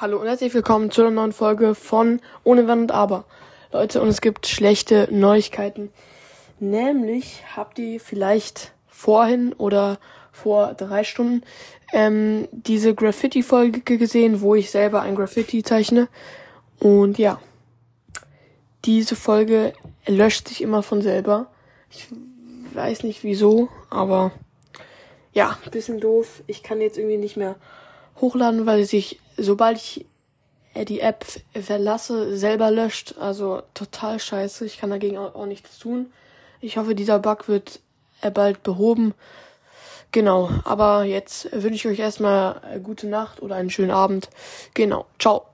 Hallo und herzlich willkommen zu einer neuen Folge von Ohne Wenn und Aber. Leute, und es gibt schlechte Neuigkeiten. Nämlich habt ihr vielleicht vorhin oder vor drei Stunden ähm, diese Graffiti-Folge gesehen, wo ich selber ein Graffiti zeichne. Und ja, diese Folge löscht sich immer von selber. Ich weiß nicht wieso, aber ja, bisschen doof. Ich kann jetzt irgendwie nicht mehr hochladen, weil sich, sobald ich die App verlasse, selber löscht. Also total scheiße. Ich kann dagegen auch, nichts tun. Ich hoffe, dieser Bug wird bald behoben. Genau, aber jetzt wünsche ich euch erstmal gute Nacht oder einen schönen Abend. Genau, ciao.